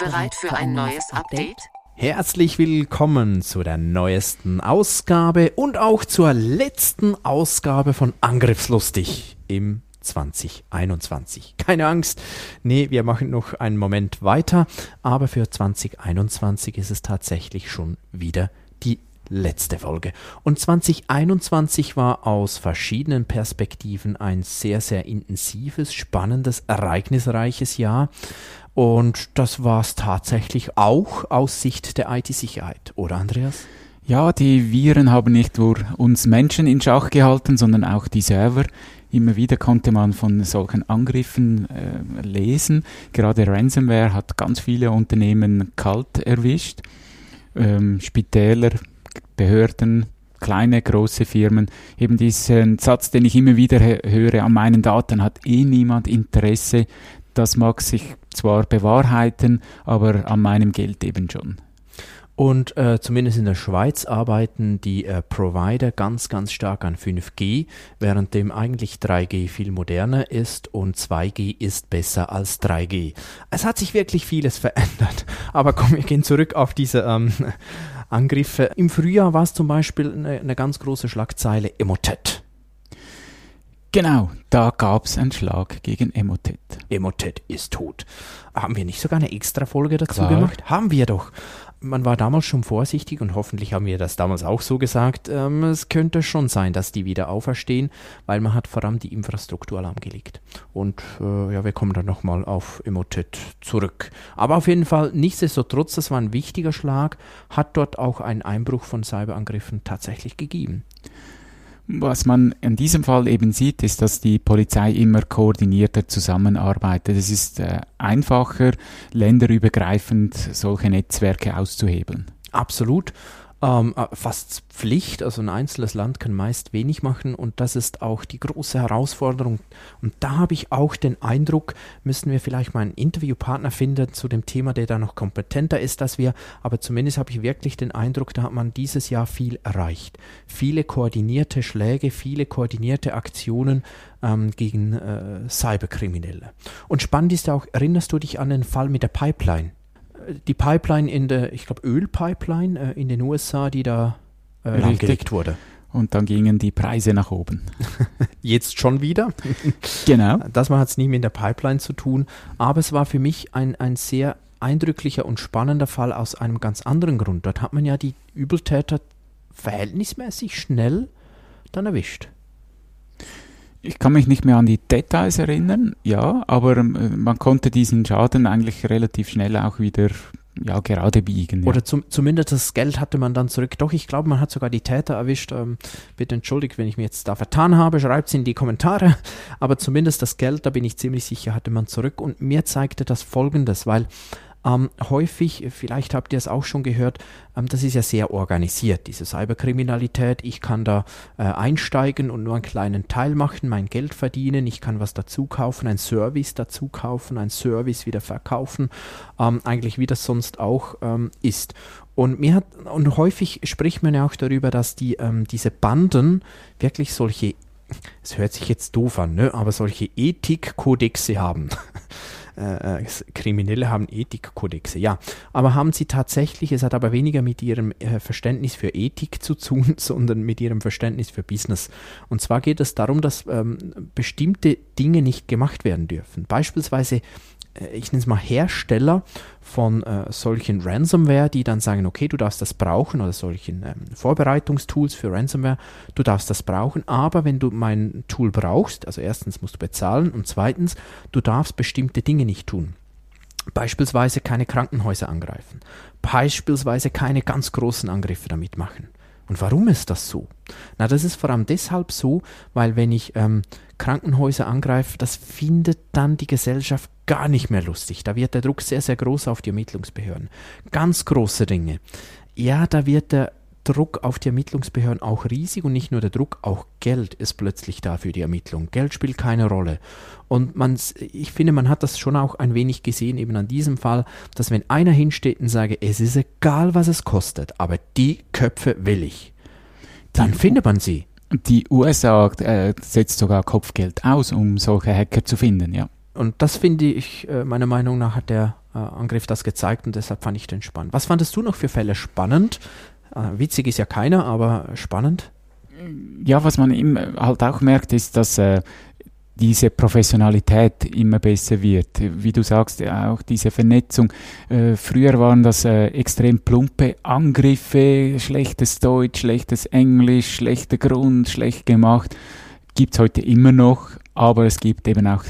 Bereit für ein neues Update? Herzlich willkommen zu der neuesten Ausgabe und auch zur letzten Ausgabe von Angriffslustig im 2021. Keine Angst, nee, wir machen noch einen Moment weiter, aber für 2021 ist es tatsächlich schon wieder die letzte Folge. Und 2021 war aus verschiedenen Perspektiven ein sehr, sehr intensives, spannendes, ereignisreiches Jahr. Und das war es tatsächlich auch aus Sicht der IT-Sicherheit, oder Andreas? Ja, die Viren haben nicht nur uns Menschen in Schach gehalten, sondern auch die Server. Immer wieder konnte man von solchen Angriffen äh, lesen. Gerade Ransomware hat ganz viele Unternehmen kalt erwischt. Ähm, Spitäler, Behörden, kleine, große Firmen. Eben diesen Satz, den ich immer wieder höre, an meinen Daten hat eh niemand Interesse. Das mag sich zwar bewahrheiten, aber an meinem Geld eben schon. Und äh, zumindest in der Schweiz arbeiten die äh, Provider ganz, ganz stark an 5G, währenddem eigentlich 3G viel moderner ist und 2G ist besser als 3G. Es hat sich wirklich vieles verändert. Aber komm, wir gehen zurück auf diese ähm, Angriffe. Im Frühjahr war es zum Beispiel eine, eine ganz große Schlagzeile Emotet. Genau, da gab es einen Schlag gegen Emotet. Emotet ist tot. Haben wir nicht sogar eine extra Folge dazu Klar. gemacht? Haben wir doch. Man war damals schon vorsichtig und hoffentlich haben wir das damals auch so gesagt. Ähm, es könnte schon sein, dass die wieder auferstehen, weil man hat vor allem die Infrastruktur lahmgelegt. Und äh, ja, wir kommen dann nochmal auf Emotet zurück. Aber auf jeden Fall, nichtsdestotrotz, das war ein wichtiger Schlag, hat dort auch einen Einbruch von Cyberangriffen tatsächlich gegeben. Was man in diesem Fall eben sieht, ist, dass die Polizei immer koordinierter zusammenarbeitet. Es ist äh, einfacher, länderübergreifend solche Netzwerke auszuhebeln. Absolut. Ähm, äh, fast Pflicht, also ein einzelnes Land kann meist wenig machen und das ist auch die große Herausforderung. Und da habe ich auch den Eindruck, müssen wir vielleicht mal einen Interviewpartner finden zu dem Thema, der da noch kompetenter ist als wir, aber zumindest habe ich wirklich den Eindruck, da hat man dieses Jahr viel erreicht. Viele koordinierte Schläge, viele koordinierte Aktionen ähm, gegen äh, Cyberkriminelle. Und spannend ist auch, erinnerst du dich an den Fall mit der Pipeline? Die Pipeline in der, ich glaube, Ölpipeline äh, in den USA, die da äh, lahmgelegt wurde. Und dann gingen die Preise nach oben. Jetzt schon wieder. Genau. Das hat es nie mit der Pipeline zu tun, aber es war für mich ein, ein sehr eindrücklicher und spannender Fall aus einem ganz anderen Grund. Dort hat man ja die Übeltäter verhältnismäßig schnell dann erwischt. Ich kann mich nicht mehr an die Details erinnern, ja, aber ähm, man konnte diesen Schaden eigentlich relativ schnell auch wieder ja, gerade biegen. Ja. Oder zum, zumindest das Geld hatte man dann zurück. Doch, ich glaube, man hat sogar die Täter erwischt. Ähm, bitte entschuldigt, wenn ich mir jetzt da vertan habe, schreibt es in die Kommentare. Aber zumindest das Geld, da bin ich ziemlich sicher, hatte man zurück. Und mir zeigte das Folgendes, weil ähm, häufig, vielleicht habt ihr es auch schon gehört, ähm, das ist ja sehr organisiert, diese Cyberkriminalität. Ich kann da äh, einsteigen und nur einen kleinen Teil machen, mein Geld verdienen, ich kann was dazu kaufen, ein Service dazu kaufen, ein Service wieder verkaufen, ähm, eigentlich wie das sonst auch ähm, ist. Und mir hat, und häufig spricht man ja auch darüber, dass die, ähm, diese Banden wirklich solche, es hört sich jetzt doof an, ne, aber solche Ethikkodexe haben. äh, Kriminelle haben Ethikkodexe, ja. Aber haben sie tatsächlich, es hat aber weniger mit ihrem äh, Verständnis für Ethik zu tun, sondern mit ihrem Verständnis für Business. Und zwar geht es darum, dass ähm, bestimmte Dinge nicht gemacht werden dürfen. Beispielsweise ich nenne es mal Hersteller von äh, solchen Ransomware, die dann sagen, okay, du darfst das brauchen oder solchen ähm, Vorbereitungstools für Ransomware, du darfst das brauchen, aber wenn du mein Tool brauchst, also erstens musst du bezahlen und zweitens, du darfst bestimmte Dinge nicht tun. Beispielsweise keine Krankenhäuser angreifen, beispielsweise keine ganz großen Angriffe damit machen. Und warum ist das so? Na, das ist vor allem deshalb so, weil wenn ich ähm, Krankenhäuser angreife, das findet dann die Gesellschaft gar nicht mehr lustig. Da wird der Druck sehr, sehr groß auf die Ermittlungsbehörden. Ganz große Dinge. Ja, da wird der Druck auf die Ermittlungsbehörden auch riesig und nicht nur der Druck, auch Geld ist plötzlich da für die Ermittlung. Geld spielt keine Rolle. Und man, ich finde, man hat das schon auch ein wenig gesehen, eben an diesem Fall, dass wenn einer hinsteht und sage, es ist egal, was es kostet, aber die Köpfe will ich, dann die, findet man sie. Die USA äh, setzt sogar Kopfgeld aus, um solche Hacker zu finden, ja. Und das finde ich, äh, meiner Meinung nach, hat der äh, Angriff das gezeigt und deshalb fand ich den spannend. Was fandest du noch für Fälle spannend? Äh, witzig ist ja keiner, aber spannend. Ja, was man eben halt auch merkt, ist, dass äh, diese Professionalität immer besser wird. Wie du sagst, auch diese Vernetzung. Äh, früher waren das äh, extrem plumpe Angriffe, schlechtes Deutsch, schlechtes Englisch, schlechter Grund, schlecht gemacht. Gibt es heute immer noch, aber es gibt eben auch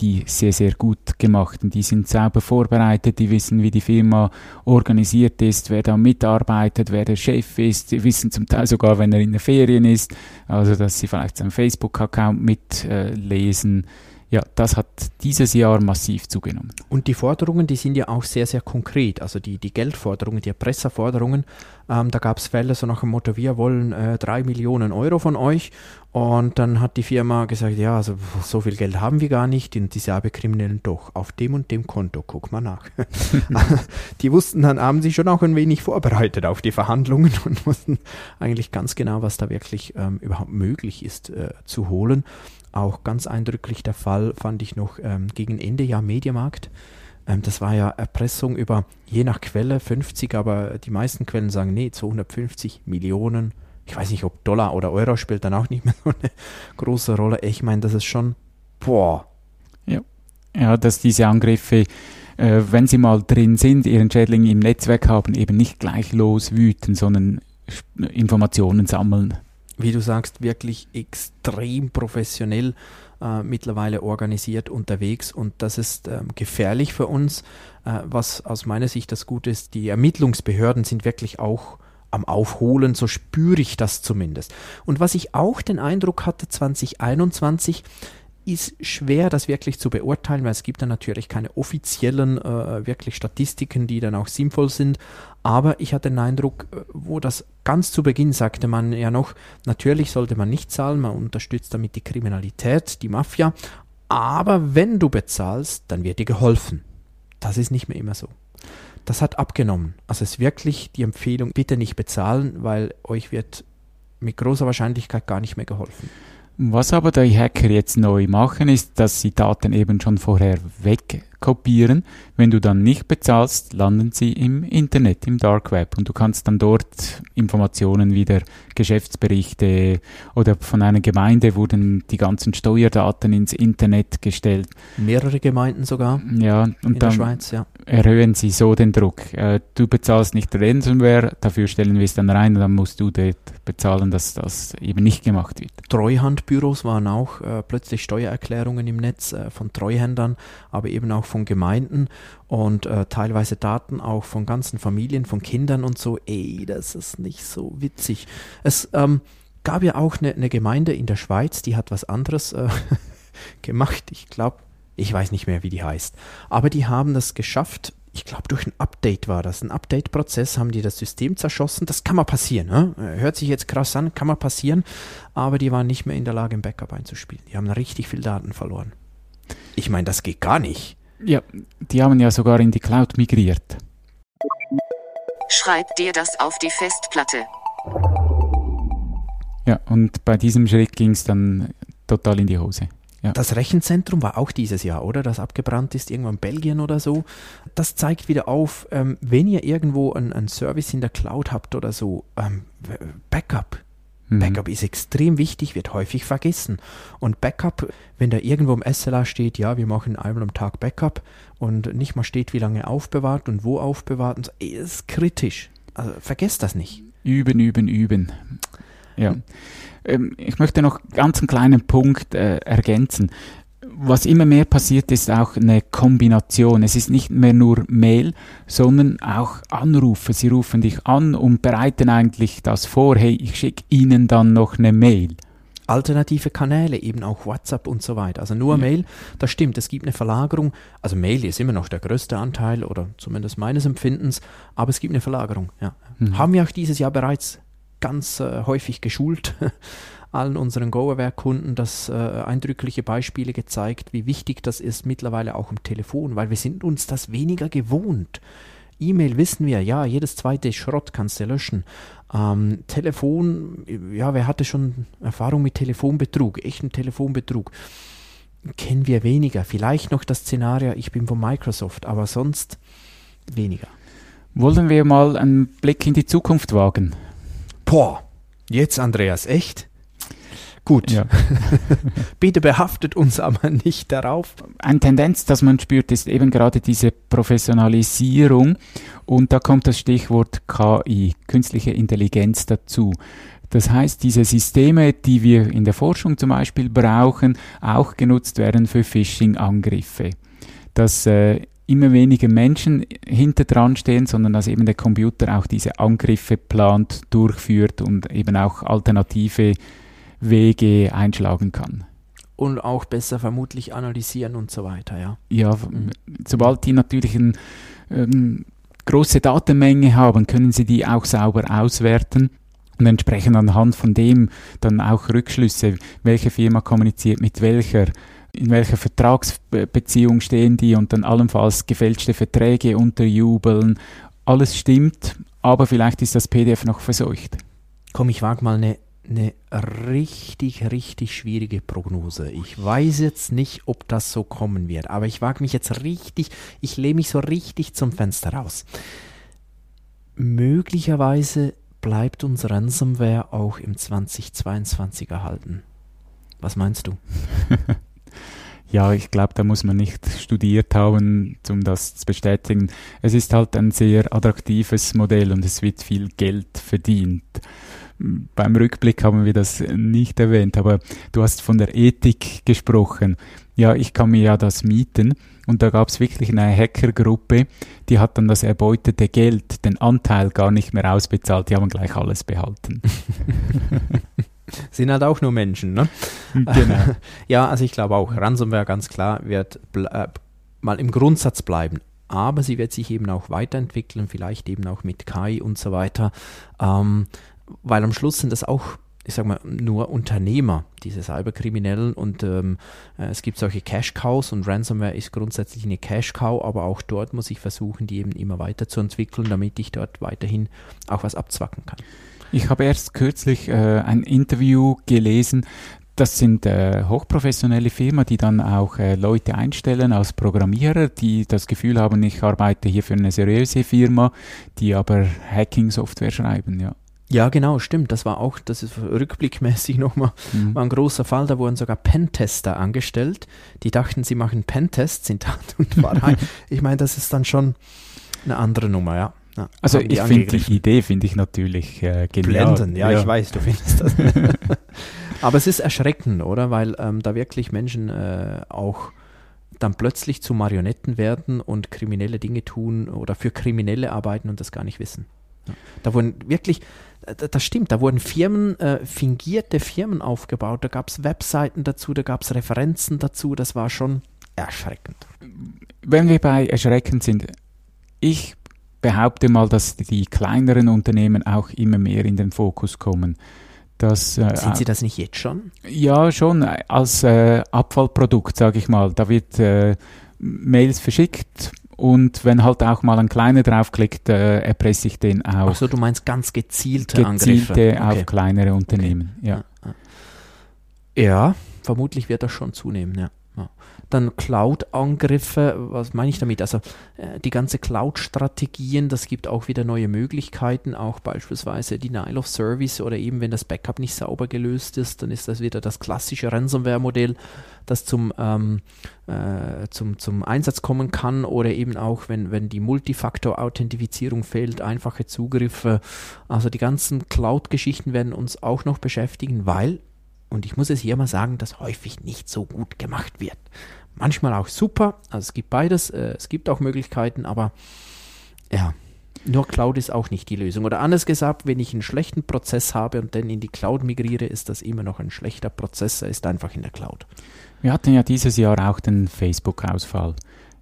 die sehr, sehr gut gemacht. Und die sind sauber vorbereitet, die wissen, wie die Firma organisiert ist, wer da mitarbeitet, wer der Chef ist. Die wissen zum Teil sogar, wenn er in den Ferien ist, also dass sie vielleicht seinen Facebook-Account mitlesen. Äh, ja, das hat dieses Jahr massiv zugenommen. Und die Forderungen, die sind ja auch sehr, sehr konkret. Also die, die Geldforderungen, die Erpresserforderungen, ähm, da gab es Fälle so nach dem Motto, wir wollen äh, drei Millionen Euro von euch. Und dann hat die Firma gesagt, ja, also so viel Geld haben wir gar nicht. Und diese Kriminellen doch, auf dem und dem Konto, guck mal nach. die wussten dann, haben sich schon auch ein wenig vorbereitet auf die Verhandlungen und wussten eigentlich ganz genau, was da wirklich ähm, überhaupt möglich ist äh, zu holen. Auch ganz eindrücklich der Fall fand ich noch ähm, gegen Ende Jahr Mediamarkt. Ähm, das war ja Erpressung über, je nach Quelle 50, aber die meisten Quellen sagen, nee, 250 Millionen. Ich weiß nicht, ob Dollar oder Euro spielt dann auch nicht mehr so eine große Rolle. Ich meine, das ist schon, boah. Ja, ja dass diese Angriffe äh, wenn sie mal drin sind, ihren Schädling im Netzwerk haben, eben nicht gleich loswüten, sondern Informationen sammeln wie du sagst, wirklich extrem professionell äh, mittlerweile organisiert unterwegs und das ist äh, gefährlich für uns. Äh, was aus meiner Sicht das Gute ist, die Ermittlungsbehörden sind wirklich auch am Aufholen, so spüre ich das zumindest. Und was ich auch den Eindruck hatte 2021, ist schwer, das wirklich zu beurteilen, weil es gibt dann natürlich keine offiziellen äh, wirklich Statistiken, die dann auch sinnvoll sind. Aber ich hatte den Eindruck, äh, wo das ganz zu Beginn sagte man ja noch, natürlich sollte man nicht zahlen, man unterstützt damit die Kriminalität, die Mafia. Aber wenn du bezahlst, dann wird dir geholfen. Das ist nicht mehr immer so. Das hat abgenommen. Also es ist wirklich die Empfehlung, bitte nicht bezahlen, weil euch wird mit großer Wahrscheinlichkeit gar nicht mehr geholfen. Was aber die Hacker jetzt neu machen, ist, dass sie Daten eben schon vorher wegkopieren. Wenn du dann nicht bezahlst, landen sie im Internet, im Dark Web und du kannst dann dort Informationen wieder, Geschäftsberichte oder von einer Gemeinde wurden die ganzen Steuerdaten ins Internet gestellt. Mehrere Gemeinden sogar. Ja, und in dann Schweiz, ja. erhöhen sie so den Druck. Äh, du bezahlst nicht Ransomware, dafür stellen wir es dann rein und dann musst du dort bezahlen, dass das eben nicht gemacht wird. Treuhandbüros waren auch äh, plötzlich Steuererklärungen im Netz äh, von Treuhändern, aber eben auch von Gemeinden und äh, teilweise Daten auch von ganzen Familien, von Kindern und so. Ey, das ist nicht so witzig. Es ähm, gab ja auch eine, eine Gemeinde in der Schweiz, die hat was anderes äh, gemacht. Ich glaube, ich weiß nicht mehr, wie die heißt. Aber die haben das geschafft, ich glaube, durch ein Update war das. Ein Update-Prozess haben die das System zerschossen. Das kann mal passieren. Ne? Hört sich jetzt krass an, kann mal passieren. Aber die waren nicht mehr in der Lage, im Backup einzuspielen. Die haben richtig viel Daten verloren. Ich meine, das geht gar nicht. Ja, die haben ja sogar in die Cloud migriert. Schreib dir das auf die Festplatte. Ja, und bei diesem Schritt ging es dann total in die Hose. Ja. Das Rechenzentrum war auch dieses Jahr, oder? Das abgebrannt ist, irgendwo in Belgien oder so. Das zeigt wieder auf, ähm, wenn ihr irgendwo einen Service in der Cloud habt oder so, ähm, Backup. Mhm. Backup ist extrem wichtig, wird häufig vergessen. Und Backup, wenn da irgendwo im SLA steht, ja, wir machen einmal am Tag Backup und nicht mal steht, wie lange aufbewahrt und wo aufbewahrt, und so, ist kritisch. Also vergesst das nicht. Üben, üben, üben. Ja. Ähm, ich möchte noch ganz einen kleinen Punkt äh, ergänzen. Was immer mehr passiert, ist auch eine Kombination. Es ist nicht mehr nur Mail, sondern auch Anrufe. Sie rufen dich an und bereiten eigentlich das vor, hey, ich schicke Ihnen dann noch eine Mail. Alternative Kanäle, eben auch WhatsApp und so weiter. Also nur ja. Mail, das stimmt, es gibt eine Verlagerung. Also Mail ist immer noch der größte Anteil oder zumindest meines Empfindens, aber es gibt eine Verlagerung. Ja. Mhm. Haben wir auch dieses Jahr bereits ganz äh, häufig geschult allen unseren GoAware-Kunden das äh, eindrückliche Beispiele gezeigt, wie wichtig das ist mittlerweile auch im Telefon, weil wir sind uns das weniger gewohnt. E-Mail wissen wir, ja, jedes zweite Schrott kannst du löschen. Ähm, Telefon, ja, wer hatte schon Erfahrung mit Telefonbetrug, echten Telefonbetrug? Kennen wir weniger. Vielleicht noch das Szenario, ich bin von Microsoft, aber sonst weniger. Wollen wir mal einen Blick in die Zukunft wagen? Boah, jetzt Andreas, echt? Gut. Ja. Bitte behaftet uns aber nicht darauf. Eine Tendenz, dass man spürt, ist eben gerade diese Professionalisierung. Und da kommt das Stichwort KI, künstliche Intelligenz dazu. Das heißt, diese Systeme, die wir in der Forschung zum Beispiel brauchen, auch genutzt werden für Phishing-Angriffe. Dass äh, immer weniger Menschen hinter dran stehen, sondern dass eben der Computer auch diese Angriffe plant, durchführt und eben auch alternative Wege einschlagen kann. Und auch besser vermutlich analysieren und so weiter, ja. Ja, mhm. sobald die natürlich eine ähm, große Datenmenge haben, können sie die auch sauber auswerten und entsprechend anhand von dem dann auch Rückschlüsse, welche Firma kommuniziert mit welcher, in welcher Vertragsbeziehung stehen die und dann allenfalls gefälschte Verträge unterjubeln. Alles stimmt, aber vielleicht ist das PDF noch verseucht. Komm, ich wage mal eine eine richtig, richtig schwierige Prognose. Ich weiß jetzt nicht, ob das so kommen wird, aber ich wage mich jetzt richtig, ich lehne mich so richtig zum Fenster raus. Möglicherweise bleibt uns Ransomware auch im 2022 erhalten. Was meinst du? ja, ich glaube, da muss man nicht studiert haben, um das zu bestätigen. Es ist halt ein sehr attraktives Modell und es wird viel Geld verdient beim Rückblick haben wir das nicht erwähnt, aber du hast von der Ethik gesprochen. Ja, ich kann mir ja das mieten und da gab es wirklich eine Hackergruppe, die hat dann das erbeutete Geld, den Anteil gar nicht mehr ausbezahlt, die haben gleich alles behalten. Sind halt auch nur Menschen, ne? Genau. ja, also ich glaube auch, Ransomware ganz klar wird äh, mal im Grundsatz bleiben aber sie wird sich eben auch weiterentwickeln, vielleicht eben auch mit KI und so weiter. Ähm, weil am Schluss sind das auch ich sag mal, nur Unternehmer, diese Cyberkriminellen und ähm, äh, es gibt solche Cash-Cows und Ransomware ist grundsätzlich eine Cash-Cow, aber auch dort muss ich versuchen, die eben immer weiterzuentwickeln, damit ich dort weiterhin auch was abzwacken kann. Ich habe erst kürzlich äh, ein Interview gelesen, das sind äh, hochprofessionelle Firmen, die dann auch äh, Leute einstellen als Programmierer, die das Gefühl haben, ich arbeite hier für eine seriöse Firma, die aber Hacking-Software schreiben, ja. Ja, genau, stimmt. Das war auch, das ist rückblickmäßig nochmal mhm. ein großer Fall. Da wurden sogar Pentester angestellt. Die dachten, sie machen Pentest, sind Tat und Wahrheit. ich meine, das ist dann schon eine andere Nummer, ja. ja also ich finde die Idee finde ich natürlich äh, genial. Blenden, ja, ja, ich weiß, du findest das. Aber es ist erschreckend, oder? Weil ähm, da wirklich Menschen äh, auch dann plötzlich zu Marionetten werden und kriminelle Dinge tun oder für Kriminelle arbeiten und das gar nicht wissen. Da wurden wirklich, das stimmt, da wurden Firmen, äh, fingierte Firmen aufgebaut, da gab es Webseiten dazu, da gab es Referenzen dazu, das war schon erschreckend. Wenn wir bei erschreckend sind, ich behaupte mal, dass die kleineren Unternehmen auch immer mehr in den Fokus kommen. Das, äh, Sind Sie das nicht jetzt schon? Ja, schon als äh, Abfallprodukt, sage ich mal. Da wird äh, Mails verschickt, und wenn halt auch mal ein kleiner draufklickt, äh, erpresse ich den auch. Achso, du meinst ganz gezielte, gezielte Angriffe. auf kleinere Unternehmen, okay. ja. Ja, vermutlich wird das schon zunehmen, ja. Dann Cloud-Angriffe, was meine ich damit? Also äh, die ganze Cloud-Strategien, das gibt auch wieder neue Möglichkeiten, auch beispielsweise Denial of Service oder eben wenn das Backup nicht sauber gelöst ist, dann ist das wieder das klassische Ransomware-Modell, das zum, ähm, äh, zum, zum Einsatz kommen kann oder eben auch, wenn, wenn die Multifaktor-Authentifizierung fehlt, einfache Zugriffe. Also die ganzen Cloud-Geschichten werden uns auch noch beschäftigen, weil und ich muss es hier mal sagen, das häufig nicht so gut gemacht wird. Manchmal auch super, also es gibt beides, äh, es gibt auch Möglichkeiten, aber ja, nur Cloud ist auch nicht die Lösung. Oder anders gesagt, wenn ich einen schlechten Prozess habe und dann in die Cloud migriere, ist das immer noch ein schlechter Prozess, er ist einfach in der Cloud. Wir hatten ja dieses Jahr auch den Facebook-Ausfall.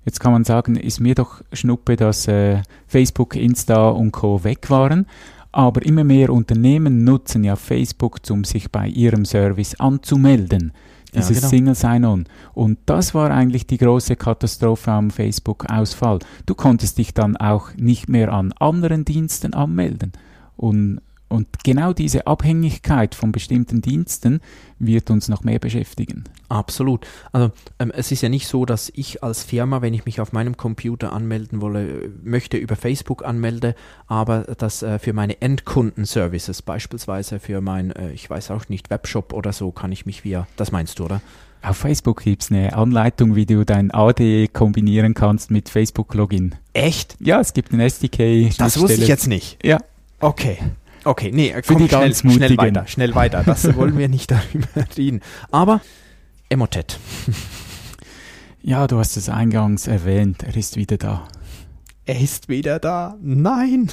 Jetzt kann man sagen, ist mir doch Schnuppe, dass äh, Facebook, Insta und Co. weg waren. Aber immer mehr Unternehmen nutzen ja Facebook, um sich bei ihrem Service anzumelden. Dieses Ja, genau. Single Sign-On. Und das war eigentlich die große Katastrophe am Facebook-Ausfall. Du konntest dich dann auch nicht mehr an anderen Diensten anmelden. Und, und genau diese Abhängigkeit von bestimmten Diensten wird uns noch mehr beschäftigen. Absolut. Also ähm, es ist ja nicht so, dass ich als Firma, wenn ich mich auf meinem Computer anmelden wolle, äh, möchte über Facebook anmelde, aber das äh, für meine Endkundenservices, beispielsweise für mein, äh, ich weiß auch nicht, Webshop oder so, kann ich mich via, das meinst du, oder? Auf Facebook gibt es eine Anleitung, wie du dein AD kombinieren kannst mit Facebook-Login. Echt? Ja, es gibt ein SDK. Das wusste ich jetzt nicht. Ja, Okay. Okay, nee, äh, Für komm, die schnell, ganz schnell Mutigen. weiter, schnell weiter. Das wollen wir nicht darüber reden. Aber Emotet. ja, du hast es eingangs erwähnt, er ist wieder da. Er ist wieder da. Nein.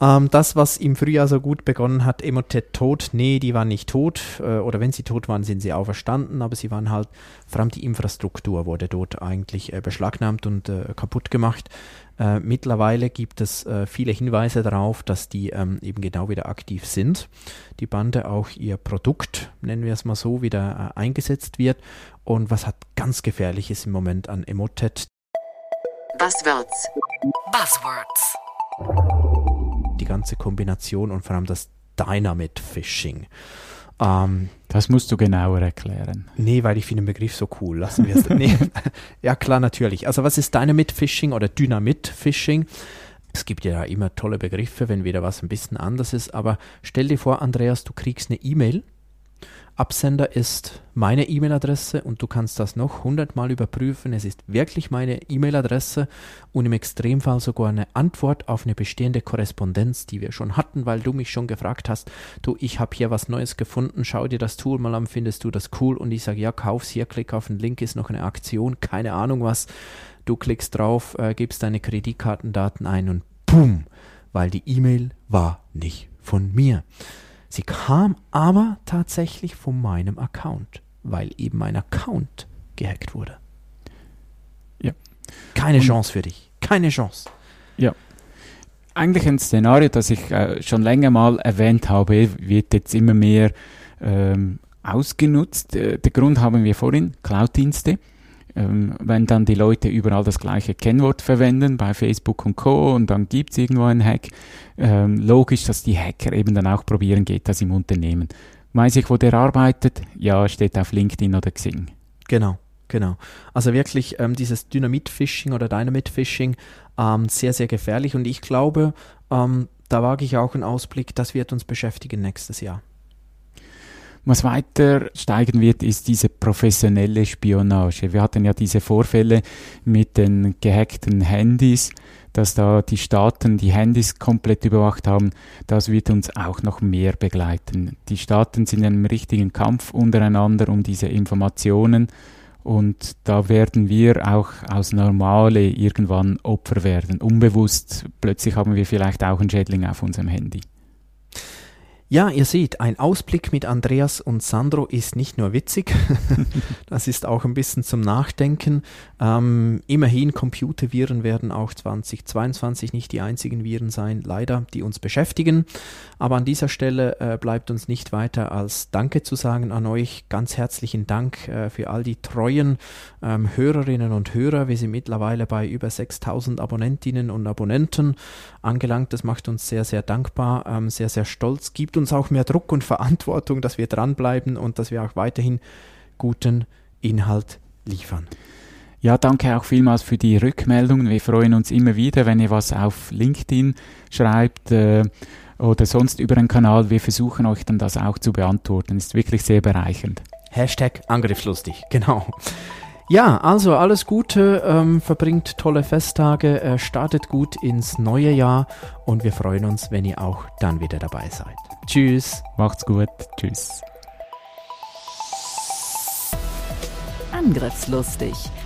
ähm, das, was im Frühjahr so gut begonnen hat, Emotet tot. Nee, die waren nicht tot. Äh, oder wenn sie tot waren, sind sie auferstanden. Aber sie waren halt, vor allem die Infrastruktur wurde dort eigentlich äh, beschlagnahmt und äh, kaputt gemacht. Äh, mittlerweile gibt es äh, viele Hinweise darauf, dass die ähm, eben genau wieder aktiv sind. Die Bande auch ihr Produkt, nennen wir es mal so, wieder äh, eingesetzt wird. Und was hat ganz gefährlich ist im Moment an Emotet, Buzzwords. Buzzwords. die ganze Kombination und vor allem das Dynamite Phishing. Ähm, Das musst du genauer erklären. nee, weil ich finde den Begriff so cool. Lassen wir es. nee. Ja, klar, natürlich. Also, was ist Dynamite Phishing oder Dynamit Phishing? Es gibt ja immer tolle Begriffe, wenn wieder was ein bisschen anders ist, aber stell dir vor, Andreas, du kriegst eine E-Mail. Absender ist meine E-Mail-Adresse und du kannst das noch hundertmal überprüfen. Es ist wirklich meine E-Mail-Adresse und im Extremfall sogar eine Antwort auf eine bestehende Korrespondenz, die wir schon hatten, weil du mich schon gefragt hast, du, ich habe hier was Neues gefunden, schau dir das Tool mal an, findest du das cool? Und ich sage, ja, kauf's hier, klick auf den Link, ist noch eine Aktion, keine Ahnung was. Du klickst drauf, äh, gibst deine Kreditkartendaten ein und boom, weil die E-Mail war nicht von mir. Sie kam aber tatsächlich von meinem Account, weil eben mein Account gehackt wurde. Ja. Keine Und- Chance für dich. Keine Chance. Eigentlich ein Szenario, das ich äh, schon länger mal erwähnt habe, wird jetzt immer mehr ähm, ausgenutzt. Äh, der Grund haben wir vorhin, Cloud-Dienste. Ähm, wenn dann die Leute überall das gleiche Kennwort verwenden, bei Facebook und Co. und dann gibt es irgendwo einen Hack, ähm, logisch, dass die Hacker eben dann auch probieren, geht das im Unternehmen. Weiß ich, wo der arbeitet? Ja, steht auf LinkedIn oder Xing. Genau, genau. Also wirklich ähm, dieses Dynamit-Phishing oder Dynamit-Phishing ähm, sehr, sehr gefährlich und ich glaube, ähm, da wage ich auch einen Ausblick, das wird uns beschäftigen nächstes Jahr. Was weiter steigen wird, ist diese professionelle Spionage. Wir hatten ja diese Vorfälle mit den gehackten Handys, dass da die Staaten die Handys komplett überwacht haben. Das wird uns auch noch mehr begleiten. Die Staaten sind in einem richtigen Kampf untereinander um diese Informationen und da werden wir auch als Normale irgendwann Opfer werden. Unbewusst, plötzlich haben wir vielleicht auch einen Schädling auf unserem Handy. Ja, ihr seht, ein Ausblick mit Andreas und Sandro ist nicht nur witzig, das ist auch ein bisschen zum Nachdenken. Ähm, immerhin, Computerviren werden auch 2022 nicht die einzigen Viren sein, leider, die uns beschäftigen. Aber an dieser Stelle äh, bleibt uns nicht weiter als Danke zu sagen an euch. Ganz herzlichen Dank äh, für all die treuen ähm, Hörerinnen und Hörer. Wir sind mittlerweile bei über 6000 Abonnentinnen und Abonnenten angelangt. Das macht uns sehr, sehr dankbar, ähm, sehr, sehr stolz, gibt uns auch mehr Druck und Verantwortung, dass wir dranbleiben und dass wir auch weiterhin guten Inhalt liefern. Ja, danke auch vielmals für die Rückmeldungen. Wir freuen uns immer wieder, wenn ihr was auf LinkedIn schreibt äh, oder sonst über einen Kanal. Wir versuchen euch dann das auch zu beantworten. Ist wirklich sehr bereichernd. Hashtag angriffslustig, genau. Ja, also alles Gute, ähm, verbringt tolle Festtage, äh, startet gut ins neue Jahr und wir freuen uns, wenn ihr auch dann wieder dabei seid. Tschüss. Macht's gut. Tschüss. Angriffslustig